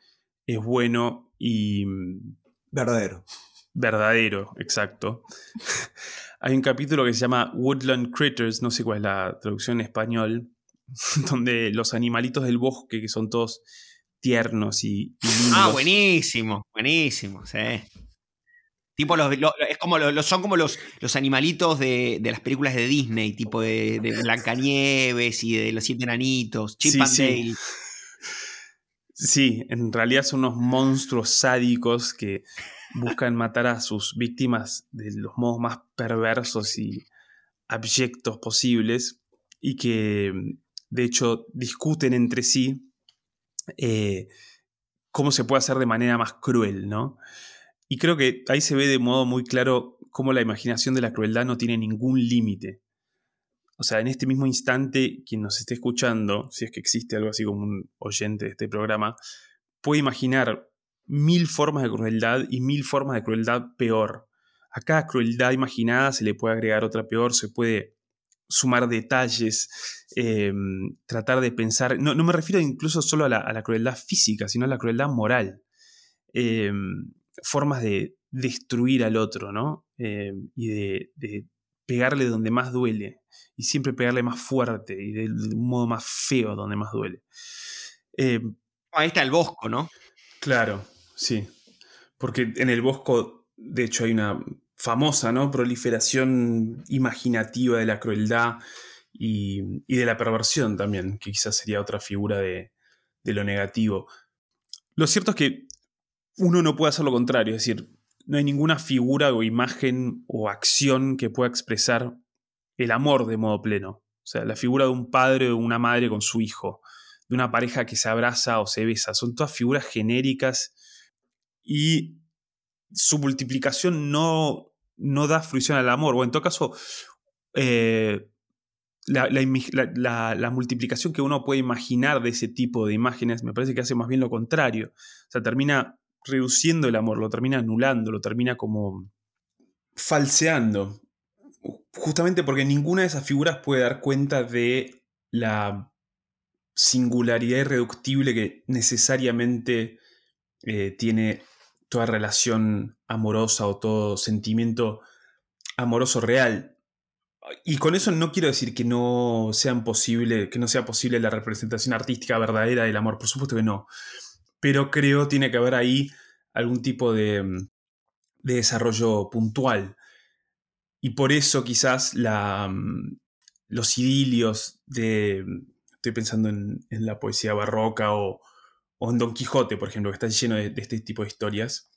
es bueno y... Mm, verdadero. Verdadero, exacto. Hay un capítulo que se llama Woodland Critters, no sé cuál es la traducción en español, donde los animalitos del bosque, que son todos tiernos y, Ah, buenísimo, buenísimo, sí. Tipo los, es como los, son como los, los animalitos de, las películas de Disney, tipo de, de Blancanieves y de los siete enanitos, Chip and Dale. Sí, en realidad son unos monstruos sádicos que buscan matar a sus víctimas de los modos más perversos y abyectos posibles y que de hecho discuten entre sí eh, cómo se puede hacer de manera más cruel, ¿no? Y creo que ahí se ve de modo muy claro cómo la imaginación de la crueldad no tiene ningún límite. O sea, en este mismo instante, quien nos esté escuchando, si es que existe algo así como un oyente de este programa, puede imaginar mil formas de crueldad y mil formas de crueldad peor. A cada crueldad imaginada se le puede agregar otra peor, se puede sumar detalles, em, tratar de pensar, no, me refiero incluso solo a la, crueldad física, sino a la crueldad moral. Em, formas de destruir al otro, ¿no? Em, y de, pegarle donde más duele, y siempre pegarle más fuerte, y de, un modo más feo donde más duele. Ahí está el bosco, ¿no? Claro, Sí, porque en el Bosco, de hecho, hay una famosa ¿no? proliferación imaginativa de la crueldad y, de la perversión también, que quizás sería otra figura de, lo negativo. Lo cierto es que uno no puede hacer lo contrario, es decir, no hay ninguna figura o imagen o acción que pueda expresar el amor de modo pleno. O sea, la figura de un padre o una madre con su hijo, de una pareja que se abraza o se besa, son todas figuras genéricas y su multiplicación no, no da fruición al amor, o en todo caso, eh, la, multiplicación que uno puede imaginar de ese tipo de imágenes me parece que hace más bien lo contrario. O sea, termina reduciendo el amor, lo termina anulando, lo termina como falseando. Justamente porque ninguna de esas figuras puede dar cuenta de la singularidad irreductible que necesariamente eh, tiene toda relación amorosa o todo sentimiento amoroso real. Y con eso no quiero decir que no, sean posible, que no sea posible la representación artística verdadera del amor, por supuesto que no. Pero creo tiene que haber ahí algún tipo de, de desarrollo puntual. Y por eso quizás la, los idilios de... Estoy pensando en, en la poesía barroca o, o en Don Quijote, por ejemplo, que está lleno de, este tipo de historias,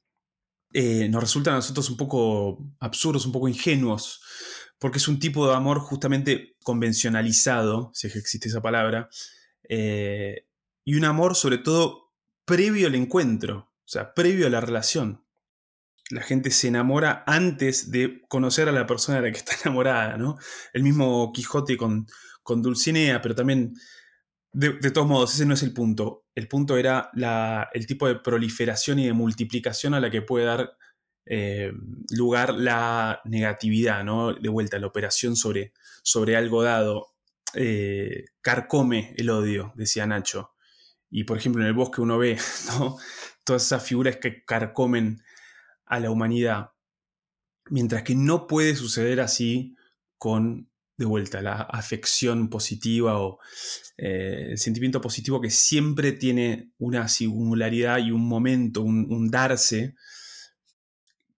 eh, nos resultan a nosotros un poco absurdos, un poco ingenuos, porque es un tipo de amor justamente convencionalizado, si es que existe esa palabra, eh, y un amor sobre todo previo al encuentro, o sea, previo a la relación. La gente se enamora antes de conocer a la persona de la que está enamorada, ¿no? El mismo Quijote con, con Dulcinea, pero también de, todos modos, ese no es el punto. El punto era el tipo de proliferación y de multiplicación a la que puede dar eh, lugar la negatividad, ¿no? De vuelta, la operación sobre, sobre algo dado. Eh, carcome el odio, decía Nacho. Y por ejemplo, en el bosque uno ve ¿no? todas esas figuras que carcomen a la humanidad. Mientras que no puede suceder así con, de vuelta, la afección positiva o eh, el sentimiento positivo que siempre tiene una singularidad y un momento, un, darse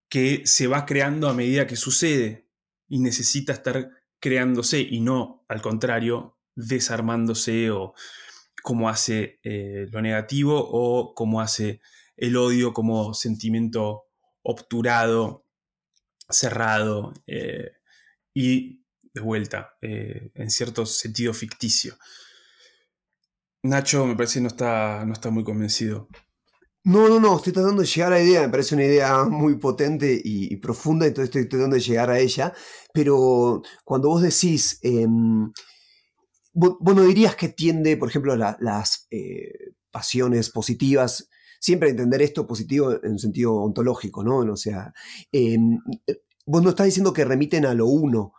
que se va creando a medida que sucede y necesita estar creándose y no, al contrario, desarmándose o como hace eh, lo negativo o como hace el odio como sentimiento obturado, cerrado eh, y de vuelta, eh, en cierto sentido ficticio. Nacho me parece que no está, no está muy convencido. No, no, no, estoy tratando de llegar a la idea, me parece una idea muy potente y, profunda, entonces estoy tratando de llegar a ella, pero cuando vos decís, em, vos, no dirías que tiende, por ejemplo, las eh, pasiones positivas, siempre entender esto positivo en un sentido ontológico, ¿no? O sea, em, vos no estás diciendo que remiten a lo uno,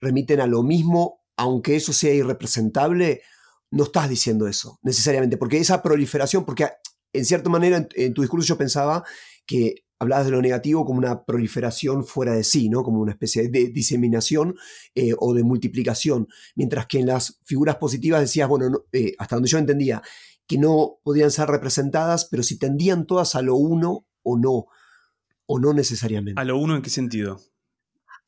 remiten a lo mismo, aunque eso sea irrepresentable, no estás diciendo eso necesariamente, porque esa proliferación, porque en cierta manera en, tu discurso yo pensaba que hablabas de lo negativo como una proliferación fuera de sí, ¿no? como una especie de diseminación eh, o de multiplicación, mientras que en las figuras positivas decías, bueno, eh, hasta donde yo entendía, que no podían ser representadas, pero si tendían todas a lo uno o no, o no necesariamente. ¿A lo uno en qué sentido?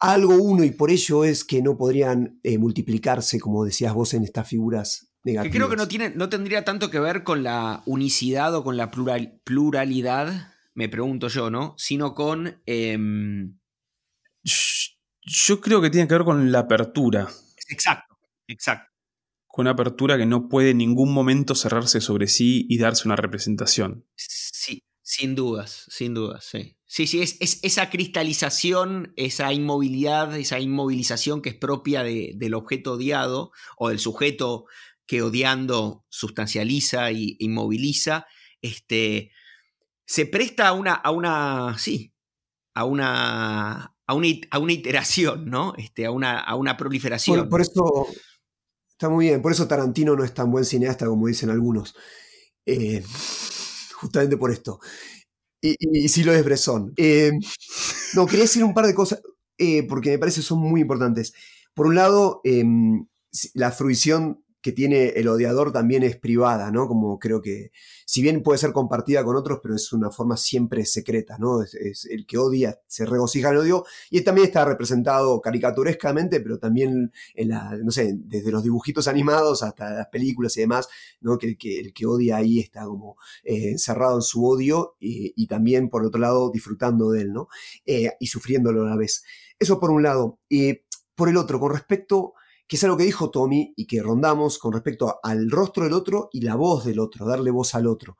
Algo uno y por ello es que no podrían eh, multiplicarse, como decías vos, en estas figuras negativas. Que creo que no, tiene, no tendría tanto que ver con la unicidad o con la pluralidad, me pregunto yo, ¿no? Sino con... Em, yo creo que tiene que ver con la apertura. Exacto, exacto. Con una apertura que no puede en ningún momento cerrarse sobre sí y darse una representación. Sí, sin dudas, sin dudas, sí. Sí, sí, es, esa cristalización, esa inmovilidad, esa inmovilización que es propia del objeto odiado o del sujeto que odiando sustancializa e inmoviliza, este, se presta a una, a una, sí, a una, a una, a una iteración, ¿no? Este, a, una, a una proliferación. Por, eso, está muy bien, por eso Tarantino no es tan buen cineasta como dicen algunos. Eh, justamente por esto. Y, sí lo es Bresson. Eh, no, quería decir un par de cosas eh, porque me parece que son muy importantes. Por un lado, em, la fruición que tiene el odiador también es privada, ¿no? Como creo que, si bien puede ser compartida con otros, pero es una forma siempre secreta, ¿no? Es, el que odia se regocija en el odio y también está representado caricaturescamente, pero también en la, no sé, desde los dibujitos animados hasta las películas y demás, ¿no? Que, el que odia ahí está como eh, encerrado en su odio y, también, por otro lado, disfrutando de él, ¿no? Eh, y sufriéndolo a la vez. Eso por un lado. Y por el otro, con respecto que es algo que dijo Tommy y que rondamos con respecto al rostro del otro y la voz del otro, darle voz al otro.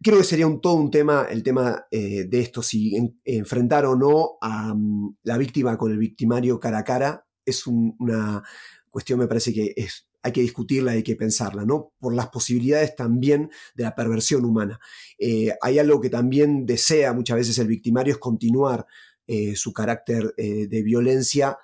Creo que sería un, todo un tema, el tema eh, de esto, si enfrentar o no a mm, la víctima con el victimario cara a cara, es una cuestión, me parece que es, hay que discutirla, hay que pensarla, ¿no? Por las posibilidades también de la perversión humana. Eh, hay algo que también desea muchas veces el victimario, es continuar eh, su carácter de violencia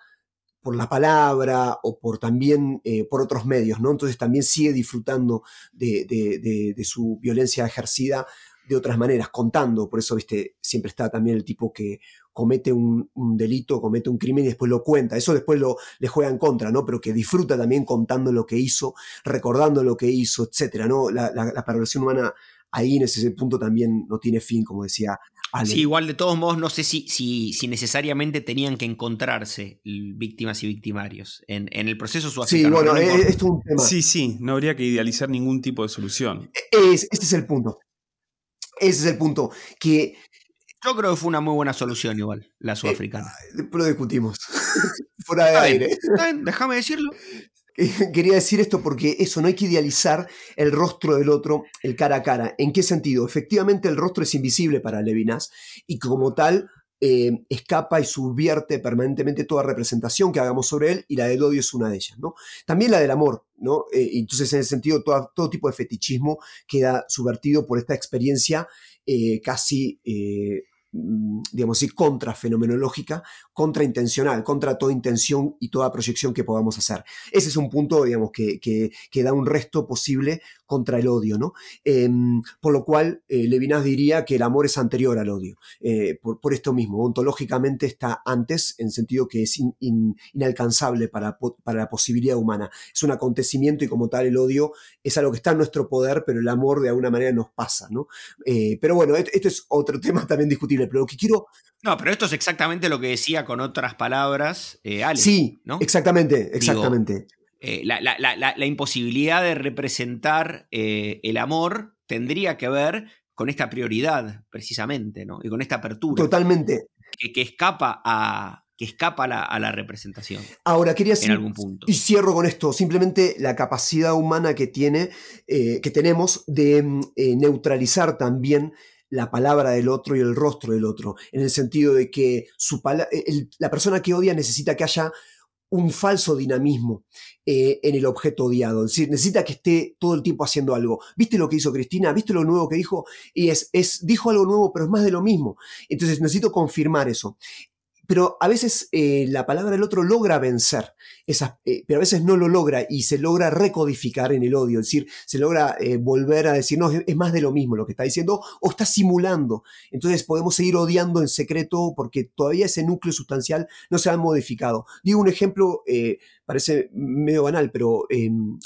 por la palabra o por también eh, por otros medios, ¿no? Entonces también sigue disfrutando de, su violencia ejercida de otras maneras, contando, por eso, viste, siempre está también el tipo que comete un, delito, comete un crimen y después lo cuenta, eso después lo, le juega en contra, ¿no? Pero que disfruta también contando lo que hizo, recordando lo que hizo, etcétera, ¿no? La, la perversión humana ahí en ese punto también no tiene fin, como decía Sí, igual de todos modos, no sé si, si, si necesariamente tenían que encontrarse víctimas y victimarios en, el proceso sudafricano. Sí, bueno, esto es un tema. Sí, sí, no habría que idealizar ningún tipo de solución. Es, este es el punto. Ese es el punto. Que yo creo que fue una muy buena solución igual, la eh, sudafricana. después lo discutimos. Fuera de aire. déjame decirlo. Quería decir esto porque eso, no hay que idealizar el rostro del otro, el cara a cara. ¿En qué sentido? Efectivamente el rostro es invisible para Levinas y como tal eh, escapa y subvierte permanentemente toda representación que hagamos sobre él y la del odio es una de ellas. ¿no? También la del amor. ¿no? Eh, entonces en ese sentido todo, tipo de fetichismo queda subvertido por esta experiencia eh, casi digamos así, contrafenomenológica, contraintencional, contra toda intención y toda proyección que podamos hacer. Ese es un punto, digamos, que, que, da un resto posible contra el odio, ¿no? Em, por lo cual, eh, Levinas diría que el amor es anterior al odio, eh, por, esto mismo, ontológicamente está antes, en sentido que es inalcanzable para, para la posibilidad humana. Es un acontecimiento y como tal el odio es algo que está en nuestro poder, pero el amor de alguna manera nos pasa, ¿no? Eh, pero bueno, esto es otro tema también discutible, pero lo que quiero... No, pero esto es exactamente lo que decía con otras palabras eh, Alex, Sí, ¿no? exactamente, exactamente. Eh, la, imposibilidad de representar el amor tendría que ver con esta prioridad, precisamente, ¿no? Y con esta apertura. Totalmente. que escapa a, que escapa a la representación. Ahora, quería decir, algún punto. y cierro con esto, simplemente la capacidad humana que, tiene, eh, que tenemos de mm, eh, neutralizar también la palabra del otro y el rostro del otro, en el sentido de que su la persona que odia necesita que haya un falso dinamismo eh, en el objeto odiado. Es decir, necesita que esté todo el tiempo haciendo algo. ¿Viste lo que hizo Cristina? ¿Viste lo nuevo que dijo? Y es, es, dijo algo nuevo, pero es más de lo mismo. Entonces necesito confirmar eso pero a veces eh, la palabra del otro logra vencer, esas, eh, pero a veces no lo logra y se logra recodificar en el odio, es decir, se logra eh, volver a decir, no, es, más de lo mismo lo que está diciendo o está simulando. Entonces podemos seguir odiando en secreto porque todavía ese núcleo sustancial no se ha modificado. Digo un ejemplo, parece medio banal, pero em,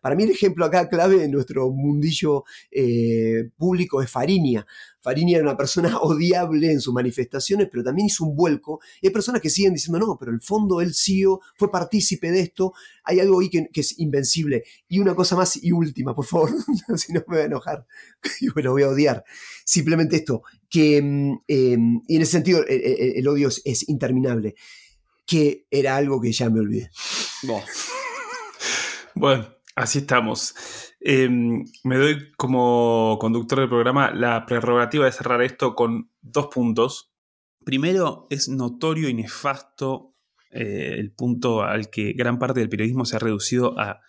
para mí el ejemplo acá clave en nuestro mundillo eh, público es Farinia. Farinia era una persona odiable en sus manifestaciones, pero también hizo un vuelco. Y hay personas que siguen diciendo, no, pero el fondo él sí fue partícipe de esto. Hay algo ahí que, es invencible. Y una cosa más y última, por favor, si no me voy a enojar, yo me lo voy a odiar. Simplemente esto, que y en ese sentido el, odio es, interminable, que era algo que ya me olvidé. Bueno, Así estamos. Em, me doy como conductor del programa la prerrogativa de cerrar esto con dos puntos. Primero, es notorio y nefasto eh, el punto al que gran parte del periodismo se ha reducido a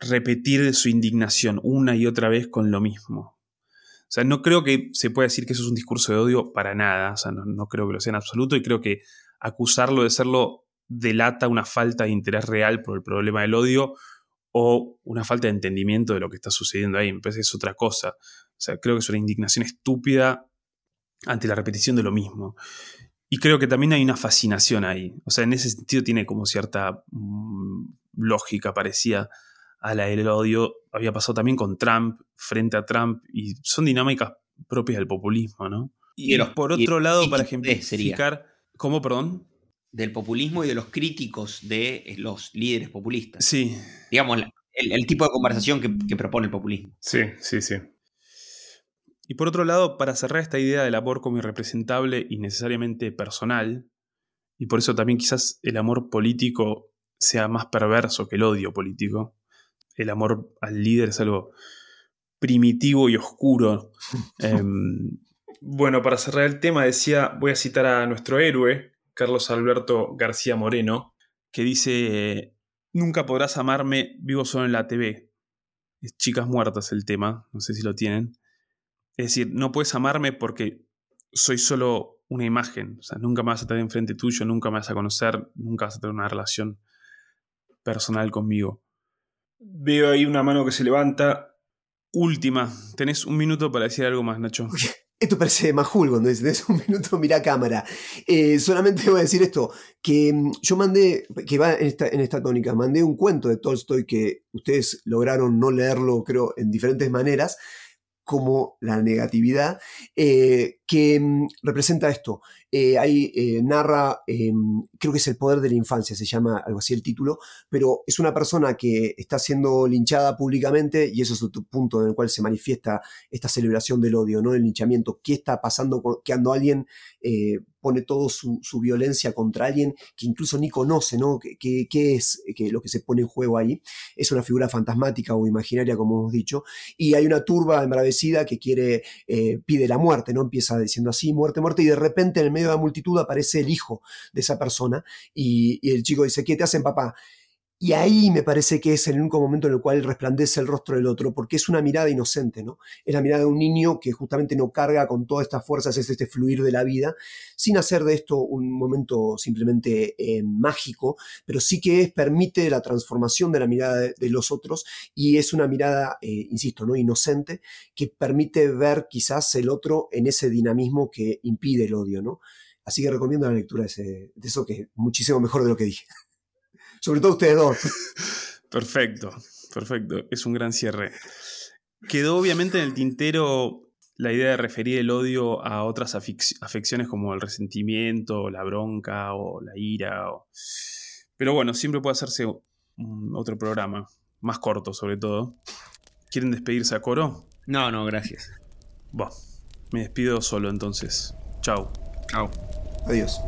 repetir su indignación una y otra vez con lo mismo. O sea, no creo que se pueda decir que eso es un discurso de odio para nada. O sea, no, no creo que lo sea en absoluto y creo que acusarlo de serlo delata una falta de interés real por el problema del odio o una falta de entendimiento de lo que está sucediendo ahí. Me parece que es otra cosa. O sea, creo que es una indignación estúpida ante la repetición de lo mismo. Y creo que también hay una fascinación ahí. O sea, en ese sentido tiene como cierta mm, lógica parecida a la del odio. Había pasado también con Trump, frente a Trump, y son dinámicas propias del populismo, ¿no? Y, por otro lado, para ejemplificar... ¿Cómo, perdón? Del populismo y de los críticos de eh, los líderes populistas. Sí. Digamos, el, tipo de conversación que, propone el populismo. Sí, sí, sí. Y por otro lado, para cerrar esta idea del amor como irrepresentable y necesariamente personal, y por eso también quizás el amor político sea más perverso que el odio político, el amor al líder es algo primitivo y oscuro. Em, bueno, para cerrar el tema decía, voy a citar a nuestro héroe, Carlos Alberto García Moreno, que dice, nunca podrás amarme vivo solo en la TV. Es Chicas Muertas el tema, no sé si lo tienen. Es decir, no puedes amarme porque soy solo una imagen, o sea, nunca me vas a tener enfrente tuyo, nunca me vas a conocer, nunca vas a tener una relación personal conmigo. Veo ahí una mano que se levanta. Última, tenés un minuto para decir algo más, Nacho. Esto parece Majul cuando dice, un minuto, mira cámara. Eh, solamente voy a decir esto, que mm, yo mandé, que va en esta tónica, mandé un cuento de Tolstoy que ustedes lograron no leerlo, creo, en diferentes maneras, como la negatividad, eh, que mm, representa esto. Eh, ahí eh, narra, em, creo que es el poder de la infancia, se llama algo así el título, pero es una persona que está siendo linchada públicamente y eso es otro punto en el cual se manifiesta esta celebración del odio, ¿no? El linchamiento. ¿Qué está pasando cuando alguien pone toda su, violencia contra alguien que incluso ni conoce, ¿no? ¿Qué, es lo que se pone en juego ahí? Es una figura fantasmática o imaginaria, como hemos dicho, y hay una turba embravecida que quiere, eh, pide la muerte, ¿no? Empieza diciendo así, muerte, muerte, y de repente en el medio de la multitud aparece el hijo de esa persona y el chico dice, ¿qué te hacen, papá? Y ahí me parece que es el único momento en el cual resplandece el rostro del otro, porque es una mirada inocente, ¿no? Es la mirada de un niño que justamente no carga con todas estas fuerzas, es este fluir de la vida, sin hacer de esto un momento simplemente eh, mágico, pero sí que es, permite la transformación de la mirada de, los otros y es una mirada, eh, insisto, ¿no? Inocente, que permite ver quizás el otro en ese dinamismo que impide el odio, ¿no? Así que recomiendo la lectura de, de eso, que es muchísimo mejor de lo que dije sobre todo ustedes dos. Perfecto, perfecto. Es un gran cierre. Quedó obviamente en el tintero la idea de referir el odio a otras afecciones como el resentimiento, la bronca o la ira. Pero bueno, siempre puede hacerse otro programa, más corto sobre todo. ¿Quieren despedirse a coro? No, no, gracias. Bueno, me despido solo entonces. Chao. Chao. Adiós.